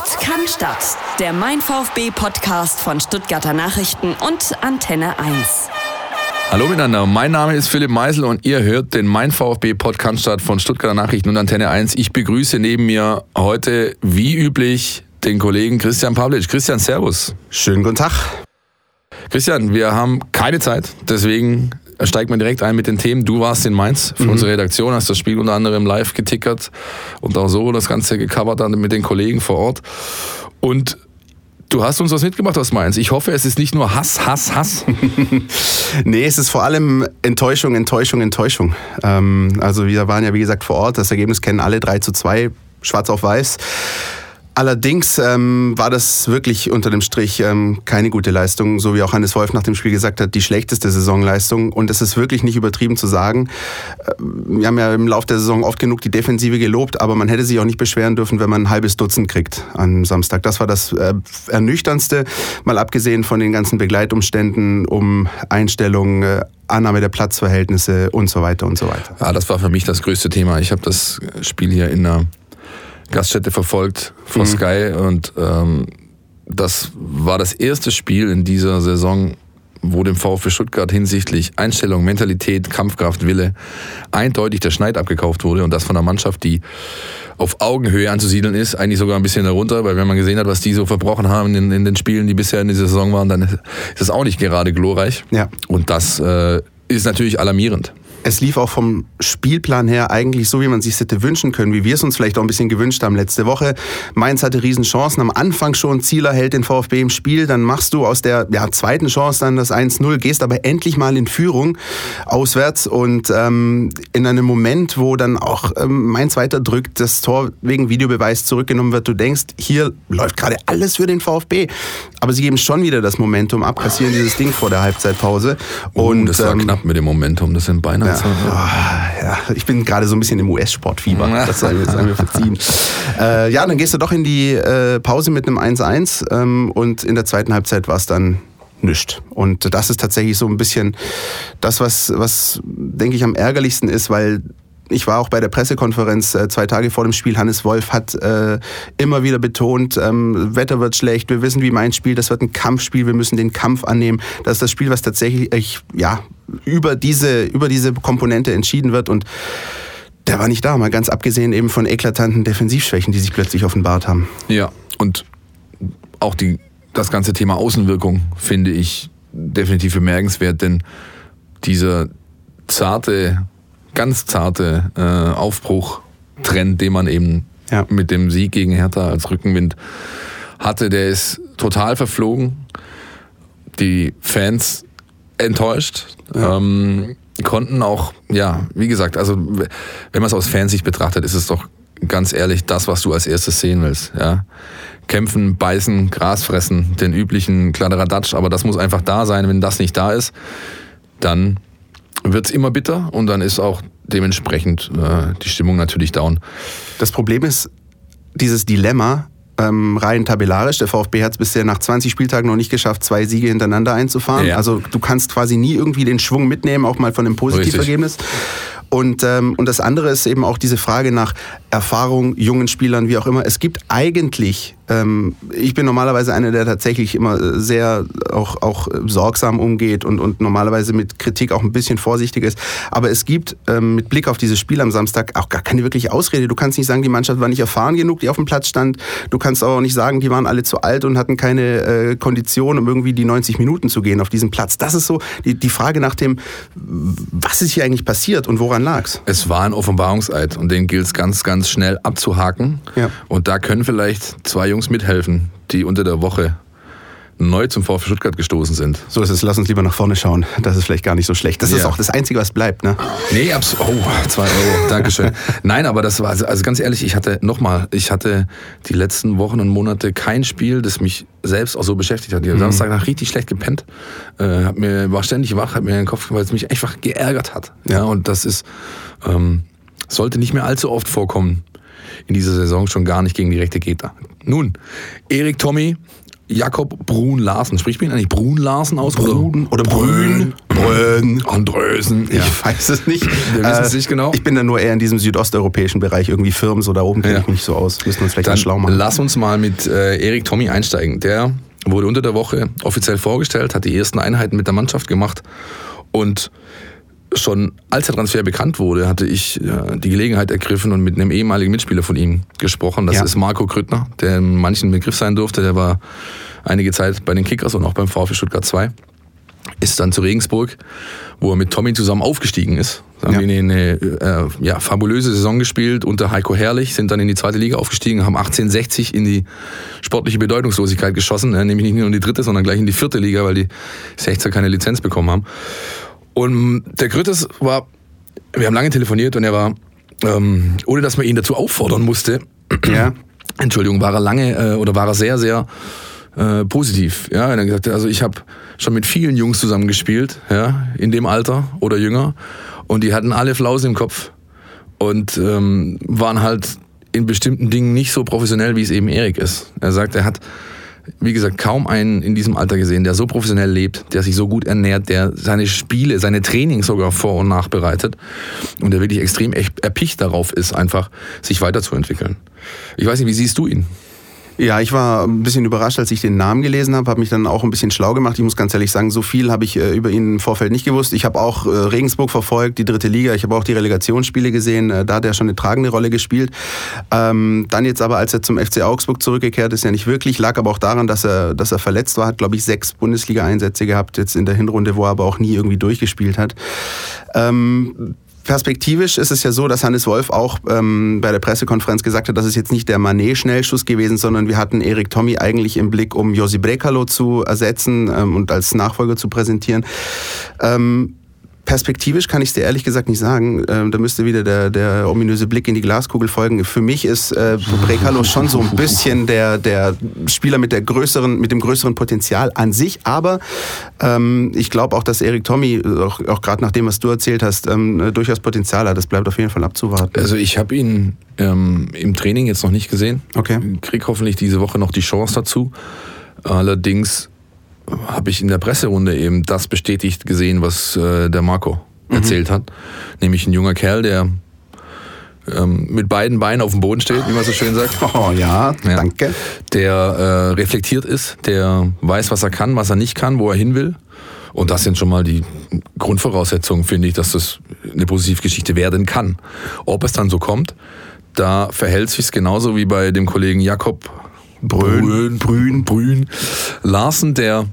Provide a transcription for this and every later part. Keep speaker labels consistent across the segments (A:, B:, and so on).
A: Podcast, der Mein VfB Podcast von Stuttgarter Nachrichten und Antenne 1.
B: Hallo miteinander, mein Name ist Philipp Meisel und ihr hört den Mein VfB Podcast von Stuttgarter Nachrichten und Antenne 1. Ich begrüße neben mir heute, wie üblich, den Kollegen Christian Pavlic. Christian, Servus.
C: Schönen guten Tag.
B: Christian, wir haben keine Zeit, deswegen steigt man direkt ein mit den Themen. Du warst in Mainz für mhm. unsere Redaktion, hast das Spiel unter anderem live getickert und auch so das Ganze gecovert dann mit den Kollegen vor Ort. Und Du hast uns was mitgemacht aus Mainz. Ich hoffe, es ist nicht nur Hass, Hass, Hass.
C: nee, es ist vor allem Enttäuschung, Enttäuschung, Enttäuschung. Ähm, also wir waren ja, wie gesagt, vor Ort. Das Ergebnis kennen alle 3 zu 2, schwarz auf weiß. Allerdings ähm, war das wirklich unter dem Strich ähm, keine gute Leistung, so wie auch Hannes Wolf nach dem Spiel gesagt hat, die schlechteste Saisonleistung. Und es ist wirklich nicht übertrieben zu sagen. Äh, wir haben ja im Laufe der Saison oft genug die Defensive gelobt, aber man hätte sich auch nicht beschweren dürfen, wenn man ein halbes Dutzend kriegt am Samstag. Das war das äh, Ernüchterndste, mal abgesehen von den ganzen Begleitumständen um Einstellungen, äh, Annahme der Platzverhältnisse und so weiter und so weiter.
B: Ja, das war für mich das größte Thema. Ich habe das Spiel hier in der Gaststätte verfolgt von mhm. Sky und ähm, das war das erste Spiel in dieser Saison, wo dem VfB Stuttgart hinsichtlich Einstellung, Mentalität, Kampfkraft, Wille eindeutig der Schneid abgekauft wurde und das von einer Mannschaft, die auf Augenhöhe anzusiedeln ist, eigentlich sogar ein bisschen darunter, weil wenn man gesehen hat, was die so verbrochen haben in, in den Spielen, die bisher in dieser Saison waren, dann ist es auch nicht gerade glorreich. Ja. Und das äh, ist natürlich alarmierend
C: es lief auch vom Spielplan her eigentlich so, wie man sich hätte wünschen können, wie wir es uns vielleicht auch ein bisschen gewünscht haben letzte Woche. Mainz hatte Riesenchancen, am Anfang schon Zieler hält den VfB im Spiel, dann machst du aus der ja, zweiten Chance dann das 1-0, gehst aber endlich mal in Führung auswärts und ähm, in einem Moment, wo dann auch ähm, Mainz weiter drückt, das Tor wegen Videobeweis zurückgenommen wird, du denkst, hier läuft gerade alles für den VfB, aber sie geben schon wieder das Momentum ab, kassieren dieses Ding vor der Halbzeitpause.
B: Oh, und das war ähm, knapp mit dem Momentum, das sind beinahe
C: ja, ja, ich bin gerade so ein bisschen im US-Sportfieber. Das sei mir, sei mir verziehen. äh, ja, dann gehst du doch in die äh, Pause mit einem 1-1 ähm, und in der zweiten Halbzeit war es dann nichts. Und das ist tatsächlich so ein bisschen das, was, was denke ich am ärgerlichsten ist, weil ich war auch bei der Pressekonferenz äh, zwei Tage vor dem Spiel. Hannes Wolf hat äh, immer wieder betont, ähm, Wetter wird schlecht, wir wissen, wie mein Spiel, das wird ein Kampfspiel, wir müssen den Kampf annehmen. Das ist das Spiel, was tatsächlich äh, ja, über, diese, über diese Komponente entschieden wird und der war nicht da, mal ganz abgesehen eben von eklatanten Defensivschwächen, die sich plötzlich offenbart haben.
B: Ja, und auch die, das ganze Thema Außenwirkung finde ich definitiv bemerkenswert, denn dieser zarte ganz zarte äh, Aufbruchtrend, den man eben ja. mit dem Sieg gegen Hertha als Rückenwind hatte, der ist total verflogen. Die Fans enttäuscht. Ja. Ähm, konnten auch, ja, wie gesagt, also wenn man es aus Fansicht betrachtet, ist es doch ganz ehrlich das, was du als erstes sehen willst. Ja? Kämpfen, beißen, Gras fressen, den üblichen Kladderadatsch, aber das muss einfach da sein. Wenn das nicht da ist, dann wird es immer bitter und dann ist auch dementsprechend äh, die Stimmung natürlich down.
C: Das Problem ist, dieses Dilemma, ähm, rein tabellarisch. Der VfB hat es bisher nach 20 Spieltagen noch nicht geschafft, zwei Siege hintereinander einzufahren. Ja. Also du kannst quasi nie irgendwie den Schwung mitnehmen, auch mal von einem Positivergebnis. Und, ähm, und das andere ist eben auch diese Frage nach Erfahrung, jungen Spielern, wie auch immer. Es gibt eigentlich ähm, ich bin normalerweise einer, der tatsächlich immer sehr auch, auch sorgsam umgeht und, und normalerweise mit Kritik auch ein bisschen vorsichtig ist. Aber es gibt ähm, mit Blick auf dieses Spiel am Samstag auch gar keine wirkliche Ausrede. Du kannst nicht sagen, die Mannschaft war nicht erfahren genug, die auf dem Platz stand. Du kannst auch nicht sagen, die waren alle zu alt und hatten keine äh, Kondition, um irgendwie die 90 Minuten zu gehen auf diesem Platz. Das ist so die, die Frage nach dem, was ist hier eigentlich passiert und woran lag's?
B: Es war ein Offenbarungseid und den gilt es ganz, ganz schnell abzuhaken. Ja. Und da können vielleicht zwei Jungs mithelfen, die unter der Woche neu zum VfB Stuttgart gestoßen sind.
C: So ist es, lass uns lieber nach vorne schauen. Das ist vielleicht gar nicht so schlecht. Das ja. ist auch das Einzige, was bleibt, ne?
B: Nee, absolut. Oh, zwei Euro, Dankeschön. Nein, aber das war, also, also ganz ehrlich, ich hatte, nochmal, ich hatte die letzten Wochen und Monate kein Spiel, das mich selbst auch so beschäftigt hat. Ich habe mhm. Samstag richtig schlecht gepennt, äh, hab mir, war ständig wach, hat mir den Kopf, weil es mich einfach geärgert hat. Ja, und das ist, ähm, sollte nicht mehr allzu oft vorkommen in dieser Saison schon gar nicht gegen die rechte Gegner. Nun, Erik Tommy Jakob Brun Larsen. Spricht man ihn eigentlich Brun Larsen aus?
C: Brun oder Brün?
B: Brün. Andrösen.
C: Ja. Ich weiß es nicht.
B: Wir wissen es nicht genau.
C: Ich bin da nur eher in diesem südosteuropäischen Bereich, irgendwie Firmen, so da oben kenne ja. ich mich nicht so aus. Müssen wir uns vielleicht
B: Dann
C: mal schlau machen.
B: Lass uns mal mit äh, Erik Tommy einsteigen. Der wurde unter der Woche offiziell vorgestellt, hat die ersten Einheiten mit der Mannschaft gemacht und schon als der Transfer bekannt wurde, hatte ich äh, die Gelegenheit ergriffen und mit einem ehemaligen Mitspieler von ihm gesprochen. Das ja. ist Marco Krüttner, der in manchen Begriff sein durfte. Der war einige Zeit bei den Kickers und auch beim VfB Stuttgart 2. Ist dann zu Regensburg, wo er mit Tommy zusammen aufgestiegen ist. Da haben ja. eine äh, ja, fabulöse Saison gespielt unter Heiko Herrlich, sind dann in die zweite Liga aufgestiegen, haben 1860 in die sportliche Bedeutungslosigkeit geschossen, äh, nämlich nicht nur in die dritte, sondern gleich in die vierte Liga, weil die 16 keine Lizenz bekommen haben. Und der Grüttes war, wir haben lange telefoniert und er war, ähm, ohne dass man ihn dazu auffordern musste, ja. Entschuldigung, war er lange äh, oder war er sehr, sehr äh, positiv. Ja, und er gesagt, also ich habe schon mit vielen Jungs zusammengespielt, ja, in dem Alter oder jünger, und die hatten alle Flausen im Kopf und ähm, waren halt in bestimmten Dingen nicht so professionell, wie es eben Erik ist. Er sagt, er hat wie gesagt, kaum einen in diesem Alter gesehen, der so professionell lebt, der sich so gut ernährt, der seine Spiele, seine Trainings sogar vor- und nachbereitet und der wirklich extrem erpicht darauf ist, einfach sich weiterzuentwickeln. Ich weiß nicht, wie siehst du ihn?
C: Ja, ich war ein bisschen überrascht, als ich den Namen gelesen habe, habe mich dann auch ein bisschen schlau gemacht. Ich muss ganz ehrlich sagen, so viel habe ich äh, über ihn im Vorfeld nicht gewusst. Ich habe auch äh, Regensburg verfolgt, die dritte Liga. Ich habe auch die Relegationsspiele gesehen. Äh, da hat er schon eine tragende Rolle gespielt. Ähm, dann jetzt aber, als er zum FC Augsburg zurückgekehrt ist, ja nicht wirklich. Lag aber auch daran, dass er, dass er verletzt war. Hat, glaube ich, sechs Bundesliga-Einsätze gehabt jetzt in der Hinrunde, wo er aber auch nie irgendwie durchgespielt hat. Ähm, Perspektivisch ist es ja so, dass Hannes Wolf auch ähm, bei der Pressekonferenz gesagt hat, dass es jetzt nicht der Manet-Schnellschuss gewesen, sondern wir hatten Erik Tommy eigentlich im Blick, um Josi Brekalo zu ersetzen ähm, und als Nachfolger zu präsentieren. Ähm, Perspektivisch kann ich es dir ehrlich gesagt nicht sagen. Ähm, da müsste wieder der, der ominöse Blick in die Glaskugel folgen. Für mich ist äh, Brekalo schon so ein bisschen der, der Spieler mit, der größeren, mit dem größeren Potenzial an sich. Aber ähm, ich glaube auch, dass Erik Tommy, auch, auch gerade nach dem, was du erzählt hast, ähm, durchaus Potenzial hat. Das bleibt auf jeden Fall abzuwarten.
B: Also ich habe ihn ähm, im Training jetzt noch nicht gesehen.
C: Okay.
B: Krieg hoffentlich diese Woche noch die Chance dazu. Allerdings habe ich in der Presserunde eben das bestätigt gesehen, was äh, der Marco mhm. erzählt hat. Nämlich ein junger Kerl, der ähm, mit beiden Beinen auf dem Boden steht, wie man so schön sagt.
C: Oh ja, ja. danke.
B: Der äh, reflektiert ist, der weiß, was er kann, was er nicht kann, wo er hin will. Und das sind schon mal die Grundvoraussetzungen, finde ich, dass das eine Positivgeschichte werden kann. Ob es dann so kommt, da verhält sich genauso wie bei dem Kollegen Jakob Brün, Brün, Brün Larsen, der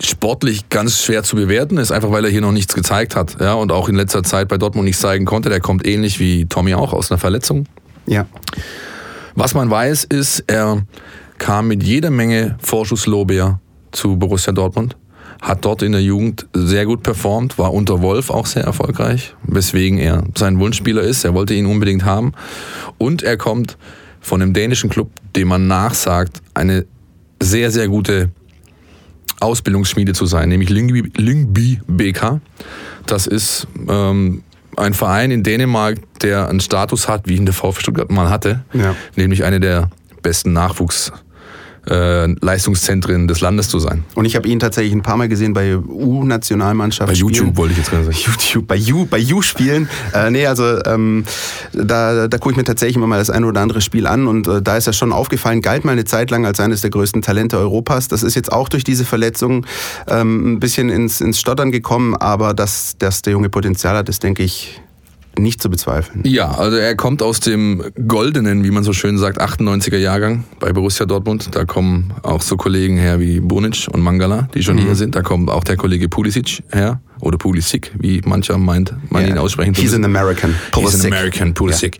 B: sportlich ganz schwer zu bewerten ist, einfach weil er hier noch nichts gezeigt hat. Ja, und auch in letzter Zeit bei Dortmund nichts zeigen konnte. Der kommt ähnlich wie Tommy auch aus einer Verletzung.
C: Ja.
B: Was man weiß, ist, er kam mit jeder Menge Vorschusslorbeer zu Borussia Dortmund, hat dort in der Jugend sehr gut performt, war unter Wolf auch sehr erfolgreich, weswegen er sein Wunschspieler ist. Er wollte ihn unbedingt haben. Und er kommt von einem dänischen Club, dem man nachsagt, eine sehr, sehr gute Ausbildungsschmiede zu sein, nämlich Lyngby, Lyngby BK. Das ist ähm, ein Verein in Dänemark, der einen Status hat, wie ihn der VfB Stuttgart mal hatte, ja. nämlich eine der besten Nachwuchs- äh, Leistungszentren des Landes zu sein.
C: Und ich habe ihn tatsächlich ein paar Mal gesehen bei U-Nationalmannschaften.
B: Bei YouTube wollte ich jetzt gerade sagen.
C: YouTube, bei U, bei U spielen. äh, nee, also ähm, da, da gucke ich mir tatsächlich immer mal das eine oder andere Spiel an und äh, da ist er schon aufgefallen, galt mal eine Zeit lang als eines der größten Talente Europas. Das ist jetzt auch durch diese Verletzung ähm, ein bisschen ins, ins Stottern gekommen, aber dass, dass der junge Potenzial hat, ist, denke ich, nicht zu bezweifeln.
B: Ja, also er kommt aus dem goldenen, wie man so schön sagt, 98er Jahrgang bei Borussia Dortmund. Da kommen auch so Kollegen her wie Bonic und Mangala, die schon mhm. hier sind. Da kommt auch der Kollege Pulisic her. Oder Pulisic, wie mancher meint, man yeah. ihn aussprechen
C: He's an American.
B: Pulisic. He's an American, Pulisic.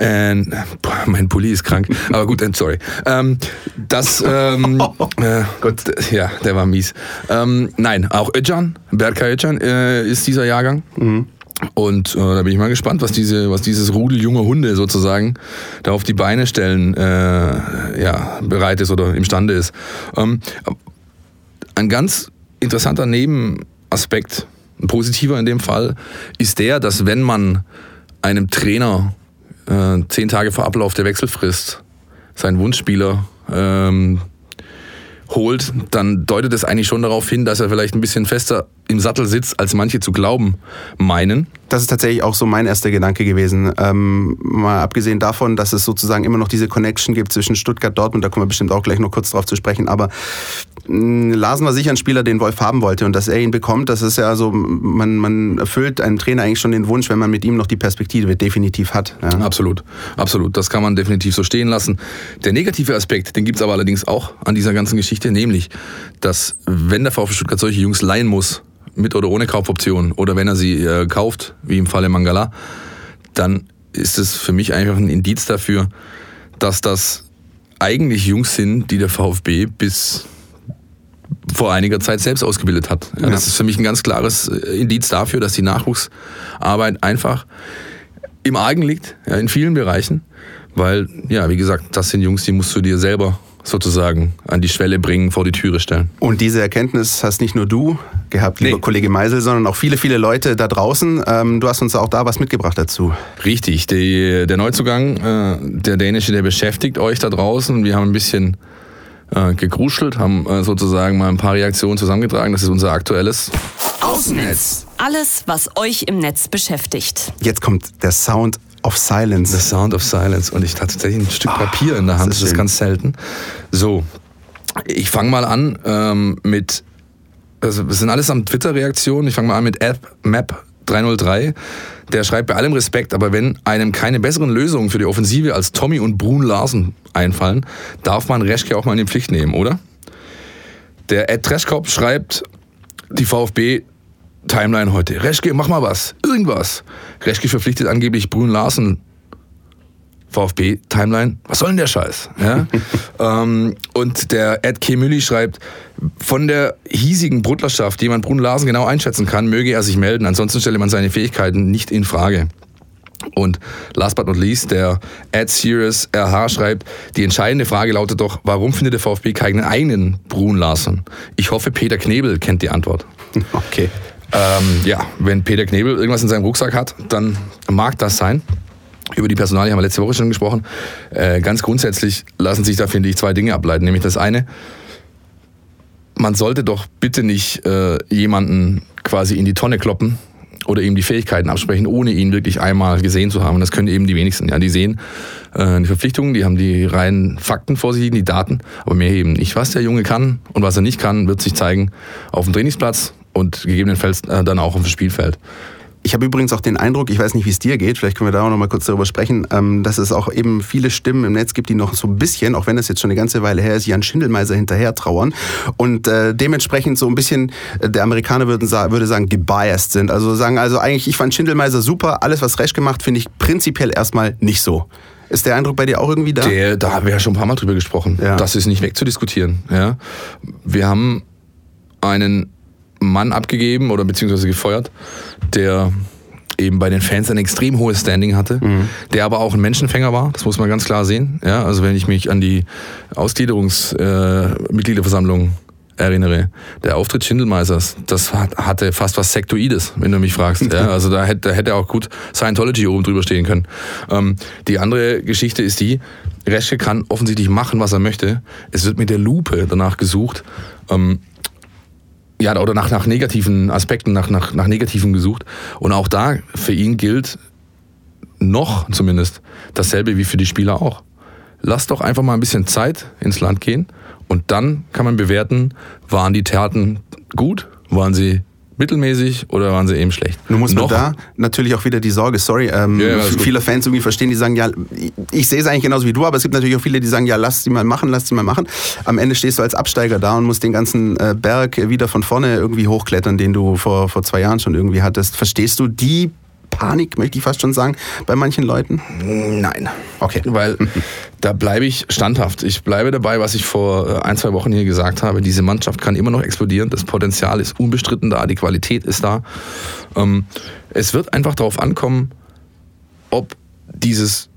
B: Yeah. And, boah, mein Pulli ist krank. Aber gut, sorry. Ähm, das, ähm, äh, Gut. Ja, der war mies. Ähm, nein, auch Öcan, Berkay Öcan äh, ist dieser Jahrgang. Mhm. Und äh, da bin ich mal gespannt, was diese, was dieses Rudel junger Hunde sozusagen da auf die Beine stellen, äh, ja, bereit ist oder imstande ist. Ähm, ein ganz interessanter Nebenaspekt, ein positiver in dem Fall, ist der, dass wenn man einem Trainer äh, zehn Tage vor Ablauf der Wechselfrist seinen Wunschspieler ähm, holt, dann deutet es eigentlich schon darauf hin, dass er vielleicht ein bisschen fester im Sattel sitzt, als manche zu glauben meinen.
C: Das ist tatsächlich auch so mein erster Gedanke gewesen. Ähm, mal abgesehen davon, dass es sozusagen immer noch diese Connection gibt zwischen Stuttgart, Dortmund, da kommen wir bestimmt auch gleich noch kurz drauf zu sprechen, aber mh, Larsen war sicher ein Spieler, den Wolf haben wollte und dass er ihn bekommt, das ist ja so, man, man erfüllt einem Trainer eigentlich schon den Wunsch, wenn man mit ihm noch die Perspektive definitiv hat.
B: Ja. Absolut, absolut. Das kann man definitiv so stehen lassen. Der negative Aspekt, den gibt es aber allerdings auch an dieser ganzen Geschichte, nämlich, dass wenn der VfB Stuttgart solche Jungs leihen muss, mit oder ohne Kaufoption oder wenn er sie äh, kauft, wie im Falle Mangala, dann ist es für mich einfach ein Indiz dafür, dass das eigentlich Jungs sind, die der VfB bis vor einiger Zeit selbst ausgebildet hat. Ja, das ist für mich ein ganz klares äh, Indiz dafür, dass die Nachwuchsarbeit einfach im Argen liegt, ja, in vielen Bereichen, weil, ja, wie gesagt, das sind Jungs, die musst du dir selber sozusagen an die Schwelle bringen, vor die Türe stellen.
C: Und diese Erkenntnis hast nicht nur du gehabt, lieber nee. Kollege Meisel, sondern auch viele, viele Leute da draußen. Ähm, du hast uns auch da was mitgebracht dazu.
B: Richtig, die, der Neuzugang, äh, der dänische, der beschäftigt euch da draußen. Wir haben ein bisschen äh, gegruschelt, haben äh, sozusagen mal ein paar Reaktionen zusammengetragen. Das ist unser aktuelles
A: Außennetz. Alles, was euch im Netz beschäftigt.
C: Jetzt kommt der Sound of Silence.
B: The Sound of Silence. Und ich hatte tatsächlich ein Stück Papier in der Hand. Das ist, das ist ganz selten. So, ich fange mal an ähm, mit, also das sind alles am Twitter-Reaktionen. Ich fange mal an mit AppMap 303. Der schreibt bei allem Respekt, aber wenn einem keine besseren Lösungen für die Offensive als Tommy und Brun Larsen einfallen, darf man Reschke auch mal in die Pflicht nehmen, oder? Der Ed Treschkopf schreibt, die VfB Timeline heute. Reschke, mach mal was. Irgendwas. Reschke verpflichtet angeblich Brun Larsen. VfB Timeline. Was soll denn der Scheiß? Ja? ähm, und der Ed K. Mülli schreibt, von der hiesigen Brutlerschaft, die man Brun Larsen genau einschätzen kann, möge er sich melden. Ansonsten stelle man seine Fähigkeiten nicht in Frage. Und last but not least, der Ed Serious RH schreibt, die entscheidende Frage lautet doch, warum findet der VfB keinen eigenen Brun Larsen? Ich hoffe, Peter Knebel kennt die Antwort.
C: Okay.
B: Ähm, ja, wenn Peter Knebel irgendwas in seinem Rucksack hat, dann mag das sein. Über die Personalie haben wir letzte Woche schon gesprochen. Äh, ganz grundsätzlich lassen sich da, finde ich, zwei Dinge ableiten. Nämlich das eine, man sollte doch bitte nicht äh, jemanden quasi in die Tonne kloppen oder ihm die Fähigkeiten absprechen, ohne ihn wirklich einmal gesehen zu haben. Und das können eben die wenigsten. Ja, die sehen äh, die Verpflichtungen, die haben die reinen Fakten vor sich die Daten, aber mehr eben nicht. Was der Junge kann und was er nicht kann, wird sich zeigen auf dem Trainingsplatz und gegebenenfalls äh, dann auch auf dem Spielfeld.
C: Ich habe übrigens auch den Eindruck, ich weiß nicht, wie es dir geht, vielleicht können wir da auch noch mal kurz darüber sprechen, ähm, dass es auch eben viele Stimmen im Netz gibt, die noch so ein bisschen, auch wenn das jetzt schon eine ganze Weile her ist, Jan Schindelmeiser hinterher trauern und äh, dementsprechend so ein bisschen, äh, der Amerikaner würde sagen, gebiased sind. Also sagen, also eigentlich, ich fand Schindelmeiser super, alles was Resch gemacht, finde ich prinzipiell erstmal nicht so. Ist der Eindruck bei dir auch irgendwie da?
B: Der, da haben wir ja schon ein paar Mal drüber gesprochen. Ja. Das ist nicht wegzudiskutieren. Ja? Wir haben einen Mann abgegeben oder beziehungsweise gefeuert, der eben bei den Fans ein extrem hohes Standing hatte, mhm. der aber auch ein Menschenfänger war, das muss man ganz klar sehen. Ja, also wenn ich mich an die Ausgliederungsmitgliederversammlung äh, erinnere, der Auftritt Schindelmeisers, das hatte fast was Sektoides, wenn du mich fragst. Ja, also da hätte, da hätte auch gut Scientology oben drüber stehen können. Ähm, die andere Geschichte ist die, Reschke kann offensichtlich machen, was er möchte. Es wird mit der Lupe danach gesucht. Ähm, ja, oder nach, nach negativen Aspekten, nach, nach, nach negativen gesucht. Und auch da für ihn gilt noch zumindest dasselbe wie für die Spieler auch. Lass doch einfach mal ein bisschen Zeit ins Land gehen und dann kann man bewerten, waren die Taten gut, waren sie mittelmäßig oder waren sie eben schlecht?
C: Nun muss man da natürlich auch wieder die Sorge, sorry, ähm, ja, viele Fans irgendwie verstehen, die sagen, ja, ich sehe es eigentlich genauso wie du, aber es gibt natürlich auch viele, die sagen, ja, lass sie mal machen, lass sie mal machen. Am Ende stehst du als Absteiger da und musst den ganzen äh, Berg wieder von vorne irgendwie hochklettern, den du vor, vor zwei Jahren schon irgendwie hattest. Verstehst du die Panik, möchte ich fast schon sagen, bei manchen Leuten?
B: Nein. Okay. Weil da bleibe ich standhaft. Ich bleibe dabei, was ich vor äh, ein, zwei Wochen hier gesagt habe. Diese Mannschaft kann immer noch explodieren. Das Potenzial ist unbestritten da, die Qualität ist da. Ähm, es wird einfach darauf ankommen, ob dieses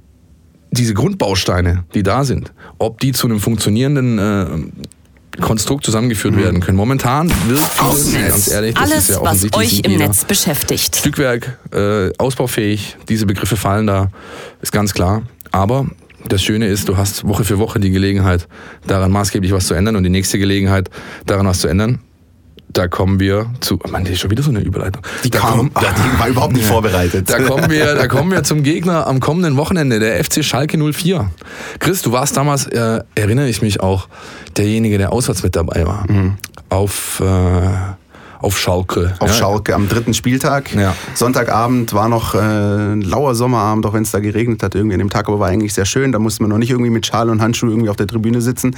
B: diese Grundbausteine, die da sind, ob die zu einem funktionierenden äh, Konstrukt zusammengeführt mhm. werden können. Momentan wird vieles, ganz ehrlich,
A: das Alles, ist ja was euch im Netz beschäftigt.
B: Stückwerk, äh, ausbaufähig, diese Begriffe fallen da, ist ganz klar. Aber das Schöne ist, du hast Woche für Woche die Gelegenheit, daran maßgeblich was zu ändern und die nächste Gelegenheit, daran was zu ändern. Da kommen wir zu. Oh Mann, die ist schon wieder so eine Überleitung.
C: Die,
B: da
C: kam, ach, die war überhaupt nicht vorbereitet.
B: Da kommen, wir, da kommen wir zum Gegner am kommenden Wochenende, der FC Schalke 04. Chris, du warst damals, äh, erinnere ich mich auch, derjenige, der auswärts mit dabei war. Mhm. Auf. Äh, auf Schalke.
C: Auf ja. Schalke am dritten Spieltag. Ja. Sonntagabend war noch äh, ein lauer Sommerabend, auch wenn es da geregnet hat irgendwie an dem Tag, aber war eigentlich sehr schön. Da musste man noch nicht irgendwie mit Schal und Handschuh irgendwie auf der Tribüne sitzen.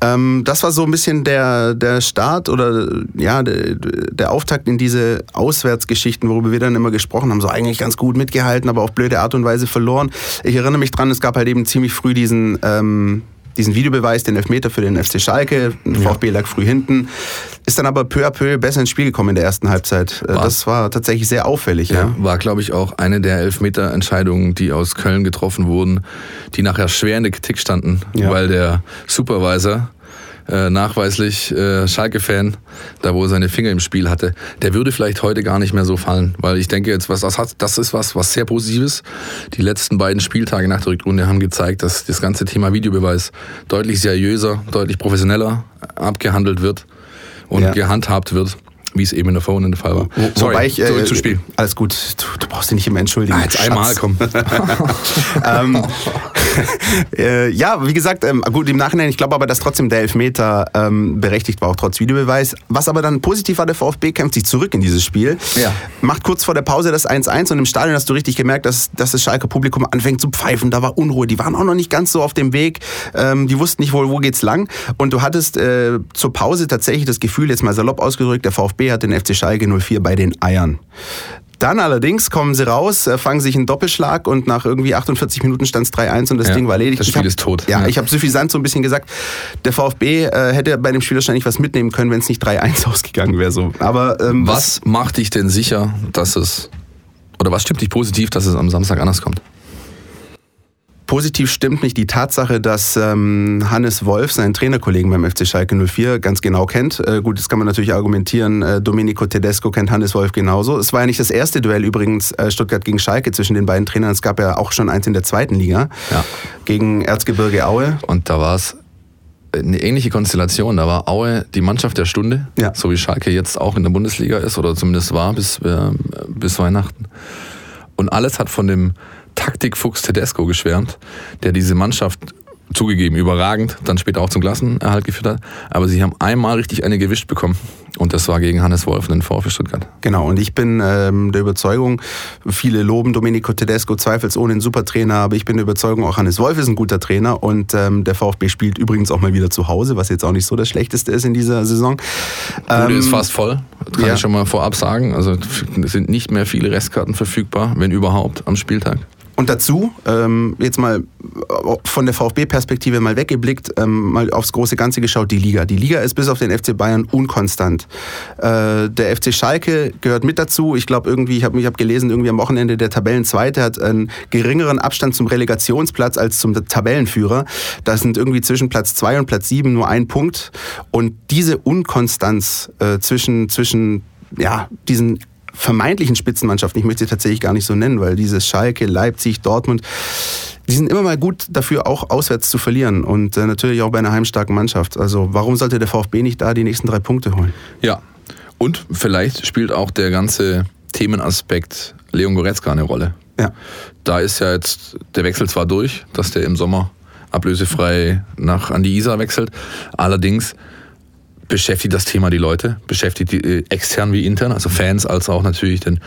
C: Ähm, das war so ein bisschen der, der Start oder ja, der, der Auftakt in diese Auswärtsgeschichten, worüber wir dann immer gesprochen haben. So eigentlich ganz gut mitgehalten, aber auf blöde Art und Weise verloren. Ich erinnere mich dran, es gab halt eben ziemlich früh diesen ähm, diesen Videobeweis, den Elfmeter für den FC Schalke. VfB lag früh hinten. Ist dann aber peu à peu besser ins Spiel gekommen in der ersten Halbzeit. Äh, war. Das war tatsächlich sehr auffällig. Ja,
B: ja. War, glaube ich, auch eine der Elfmeter-Entscheidungen, die aus Köln getroffen wurden, die nachher schwer in der Kritik standen, ja. weil der Supervisor äh, nachweislich äh, Schalke-Fan, da wo er seine Finger im Spiel hatte, der würde vielleicht heute gar nicht mehr so fallen, weil ich denke jetzt, was das hat, das ist was, was sehr Positives. Die letzten beiden Spieltage nach der Rückrunde haben gezeigt, dass das ganze Thema Videobeweis deutlich seriöser, deutlich professioneller abgehandelt wird und ja. gehandhabt wird wie es eben in der Vorrunde der Fall war.
C: Wo, Sorry, wobei ich, äh, zu Spiel. Alles gut, du, du, brauchst dich nicht immer entschuldigen.
B: Ah, jetzt einmal, komm.
C: ähm, äh, ja, wie gesagt, ähm, gut, im Nachhinein, ich glaube aber, dass trotzdem der Elfmeter ähm, berechtigt war, auch trotz Videobeweis. Was aber dann positiv war, der VfB kämpft sich zurück in dieses Spiel, ja. macht kurz vor der Pause das 1-1 und im Stadion hast du richtig gemerkt, dass, dass das Schalke Publikum anfängt zu pfeifen. Da war Unruhe, die waren auch noch nicht ganz so auf dem Weg, ähm, die wussten nicht wohl, wo geht's lang. Und du hattest äh, zur Pause tatsächlich das Gefühl, jetzt mal salopp ausgedrückt, der VfB hat den FC Schalke 04 bei den Eiern. Dann allerdings kommen sie raus, äh, fangen sich einen Doppelschlag und nach irgendwie 48 Minuten stand es 3-1 und das ja, Ding war erledigt.
B: Das Spiel hab, ist tot.
C: Ja, ja. ich habe suffisant so ein bisschen gesagt, der VfB äh, hätte bei dem Spiel wahrscheinlich was mitnehmen können, wenn es nicht 3-1 ausgegangen wäre. So. Aber
B: ähm, was, was macht dich denn sicher, dass es oder was stimmt dich positiv, dass es am Samstag anders kommt?
C: Positiv stimmt mich die Tatsache, dass ähm, Hannes Wolf seinen Trainerkollegen beim FC Schalke 04 ganz genau kennt. Äh, gut, das kann man natürlich argumentieren. Äh, Domenico Tedesco kennt Hannes Wolf genauso. Es war ja nicht das erste Duell übrigens äh, Stuttgart gegen Schalke zwischen den beiden Trainern. Es gab ja auch schon eins in der zweiten Liga ja. gegen Erzgebirge Aue.
B: Und da war es eine ähnliche Konstellation. Da war Aue die Mannschaft der Stunde, ja. so wie Schalke jetzt auch in der Bundesliga ist oder zumindest war bis, äh, bis Weihnachten. Und alles hat von dem Taktikfuchs Tedesco geschwärmt, der diese Mannschaft zugegeben überragend, dann später auch zum Klassenerhalt geführt hat. Aber sie haben einmal richtig eine gewischt bekommen. Und das war gegen Hannes Wolf und den VfB Stuttgart.
C: Genau, und ich bin ähm, der Überzeugung, viele loben Domenico Tedesco zweifelsohne ein super Trainer, aber ich bin der Überzeugung, auch Hannes Wolf ist ein guter Trainer und ähm, der VfB spielt übrigens auch mal wieder zu Hause, was jetzt auch nicht so das Schlechteste ist in dieser Saison.
B: Bude ähm, ist fast voll, kann ja. ich schon mal vorab sagen. Also es sind nicht mehr viele Restkarten verfügbar, wenn überhaupt, am Spieltag.
C: Und dazu, ähm, jetzt mal von der VfB-Perspektive mal weggeblickt, ähm, mal aufs große Ganze geschaut, die Liga. Die Liga ist bis auf den FC Bayern unkonstant. Äh, der FC Schalke gehört mit dazu. Ich glaube irgendwie, ich habe hab gelesen, irgendwie am Wochenende der Tabellenzweite hat einen geringeren Abstand zum Relegationsplatz als zum Tabellenführer. Das sind irgendwie zwischen Platz 2 und Platz 7 nur ein Punkt. Und diese Unkonstanz äh, zwischen, zwischen ja, diesen vermeintlichen Spitzenmannschaften, ich möchte sie tatsächlich gar nicht so nennen, weil dieses Schalke, Leipzig, Dortmund, die sind immer mal gut dafür, auch auswärts zu verlieren und äh, natürlich auch bei einer heimstarken Mannschaft. Also warum sollte der VfB nicht da die nächsten drei Punkte holen?
B: Ja, und vielleicht spielt auch der ganze Themenaspekt Leon Goretzka eine Rolle. Ja. Da ist ja jetzt der Wechsel zwar durch, dass der im Sommer ablösefrei nach an die Isar wechselt. Allerdings beschäftigt das Thema die Leute, beschäftigt die äh, extern wie intern, also Fans als auch natürlich den,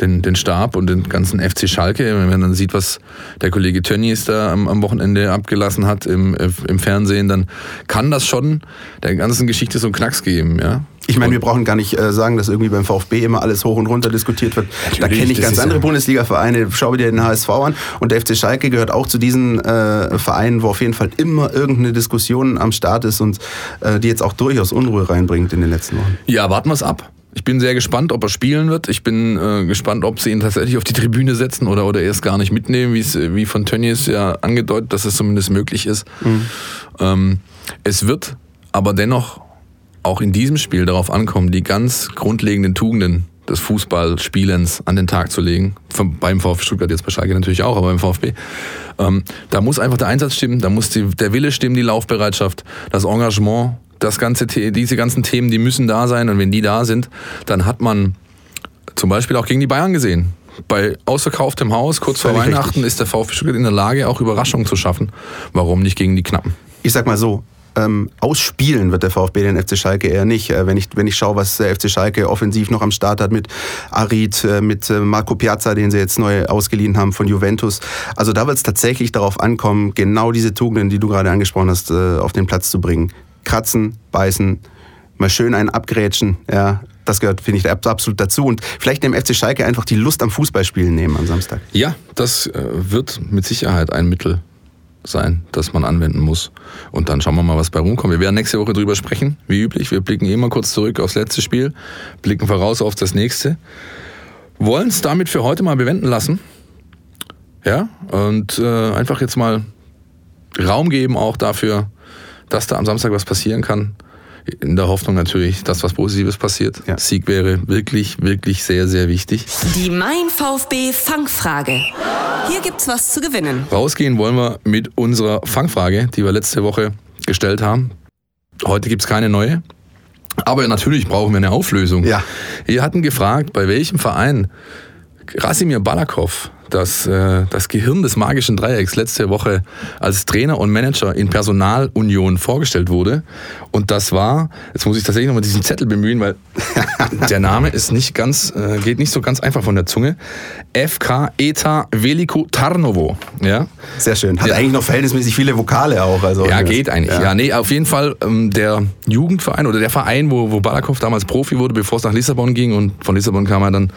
B: den, den Stab und den ganzen FC Schalke. Wenn man dann sieht, was der Kollege Tönnies da am, am Wochenende abgelassen hat im, äh, im Fernsehen, dann kann das schon der ganzen Geschichte so einen Knacks geben, ja.
C: Ich meine, wir brauchen gar nicht äh, sagen, dass irgendwie beim VfB immer alles hoch und runter diskutiert wird. Natürlich, da kenne ich ganz andere. Bundesliga-Vereine. Schau dir den HSV an. Und der FC Schalke gehört auch zu diesen äh, Vereinen, wo auf jeden Fall immer irgendeine Diskussion am Start ist und äh, die jetzt auch durchaus Unruhe reinbringt in den letzten Wochen.
B: Ja, warten wir es ab. Ich bin sehr gespannt, ob er spielen wird. Ich bin äh, gespannt, ob sie ihn tatsächlich auf die Tribüne setzen oder, oder erst gar nicht mitnehmen, wie von Tönnies ja angedeutet, dass es zumindest möglich ist. Mhm. Ähm, es wird aber dennoch auch in diesem Spiel darauf ankommen, die ganz grundlegenden Tugenden des Fußballspielens an den Tag zu legen. beim VfB Stuttgart jetzt bei Schalke natürlich auch, aber beim VfB. Ähm, da muss einfach der Einsatz stimmen, da muss die, der Wille stimmen, die Laufbereitschaft, das Engagement, das ganze, diese ganzen Themen, die müssen da sein. Und wenn die da sind, dann hat man zum Beispiel auch gegen die Bayern gesehen. Bei ausverkauftem Haus, kurz vor Weihnachten, richtig. ist der VfB Stuttgart in der Lage, auch Überraschungen zu schaffen. Warum nicht gegen die Knappen?
C: Ich sag mal so, ähm, ausspielen wird der VfB den FC Schalke eher nicht. Äh, wenn, ich, wenn ich schaue, was der FC Schalke offensiv noch am Start hat mit Arid, äh, mit äh, Marco Piazza, den sie jetzt neu ausgeliehen haben von Juventus. Also da wird es tatsächlich darauf ankommen, genau diese Tugenden, die du gerade angesprochen hast, äh, auf den Platz zu bringen. Kratzen, beißen, mal schön einen abgrätschen, ja, das gehört, finde ich, absolut dazu. Und vielleicht dem FC Schalke einfach die Lust am Fußballspielen nehmen am Samstag.
B: Ja, das äh, wird mit Sicherheit ein Mittel sein, das man anwenden muss. Und dann schauen wir mal, was bei rumkommt. Wir werden nächste Woche drüber sprechen, wie üblich. Wir blicken immer kurz zurück aufs letzte Spiel, blicken voraus auf das nächste. Wollen es damit für heute mal bewenden lassen. Ja, und äh, einfach jetzt mal Raum geben auch dafür, dass da am Samstag was passieren kann in der Hoffnung natürlich, dass was Positives passiert. Ja. Sieg wäre wirklich, wirklich sehr, sehr wichtig.
A: Die Mein VfB Fangfrage. Hier gibt's was zu gewinnen.
B: Rausgehen wollen wir mit unserer Fangfrage, die wir letzte Woche gestellt haben. Heute gibt's keine neue. Aber natürlich brauchen wir eine Auflösung. Ja. Wir hatten gefragt, bei welchem Verein Rasimir Balakov dass äh, das Gehirn des magischen Dreiecks letzte Woche als Trainer und Manager in Personalunion vorgestellt wurde. Und das war, jetzt muss ich tatsächlich nochmal diesen Zettel bemühen, weil der Name ist nicht ganz, äh, geht nicht so ganz einfach von der Zunge. FK ETA Veliko Tarnovo. Ja?
C: Sehr schön. Hat ja. eigentlich noch verhältnismäßig viele Vokale auch. Also
B: ja, geht eigentlich. Ja. ja, nee, auf jeden Fall ähm, der Jugendverein oder der Verein, wo, wo Balakov damals Profi wurde, bevor es nach Lissabon ging und von Lissabon kam er dann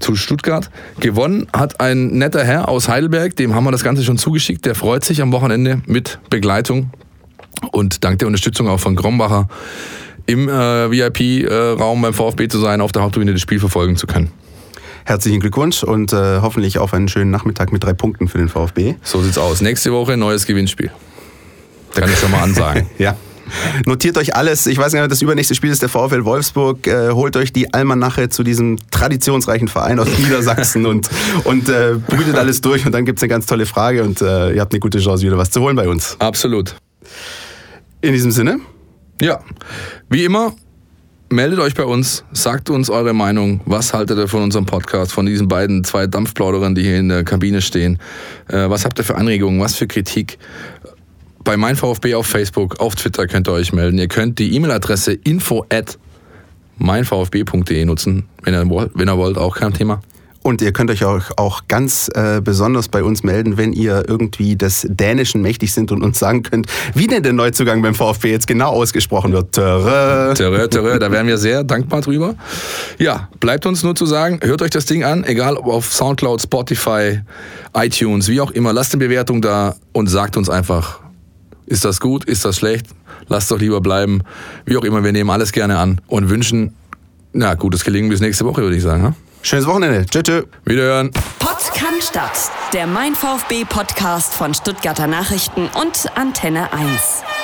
B: zu Stuttgart. Gewonnen hat ein netter Herr aus Heidelberg, dem haben wir das Ganze schon zugeschickt. Der freut sich am Wochenende mit Begleitung und dank der Unterstützung auch von Grombacher im äh, VIP-Raum beim VfB zu sein, auf der Haupttribüne das Spiel verfolgen zu können.
C: Herzlichen Glückwunsch und äh, hoffentlich auf einen schönen Nachmittag mit drei Punkten für den VfB.
B: So sieht's aus. Nächste Woche neues Gewinnspiel. Kann ich schon mal ansagen.
C: ja. Notiert euch alles. Ich weiß nicht, das übernächste Spiel ist der VfL Wolfsburg. Äh, holt euch die Almanache zu diesem traditionsreichen Verein aus Niedersachsen und, und äh, brütet alles durch. Und dann gibt es eine ganz tolle Frage und äh, ihr habt eine gute Chance, wieder was zu holen bei uns.
B: Absolut.
C: In diesem Sinne?
B: Ja, wie immer, meldet euch bei uns, sagt uns eure Meinung. Was haltet ihr von unserem Podcast, von diesen beiden zwei Dampfplauderern, die hier in der Kabine stehen? Äh, was habt ihr für Anregungen, was für Kritik? Bei mein VfB auf Facebook, auf Twitter könnt ihr euch melden. Ihr könnt die E-Mail-Adresse info at meinvfb.de nutzen, wenn ihr, wenn ihr wollt, auch kein Thema.
C: Und ihr könnt euch auch, auch ganz äh, besonders bei uns melden, wenn ihr irgendwie des Dänischen mächtig sind und uns sagen könnt, wie denn der Neuzugang beim VfB jetzt genau ausgesprochen wird. Törö.
B: Törö, törö, da wären wir sehr dankbar drüber. Ja, bleibt uns nur zu sagen, hört euch das Ding an, egal ob auf Soundcloud, Spotify, iTunes, wie auch immer, lasst eine Bewertung da und sagt uns einfach, ist das gut? Ist das schlecht? Lasst doch lieber bleiben. Wie auch immer, wir nehmen alles gerne an und wünschen, na, gutes Gelingen bis nächste Woche, würde ich sagen.
C: Schönes Wochenende. Tschö, tschö.
B: Wiederhören.
A: Podcast, der Mein VfB Podcast von Stuttgarter Nachrichten und Antenne 1.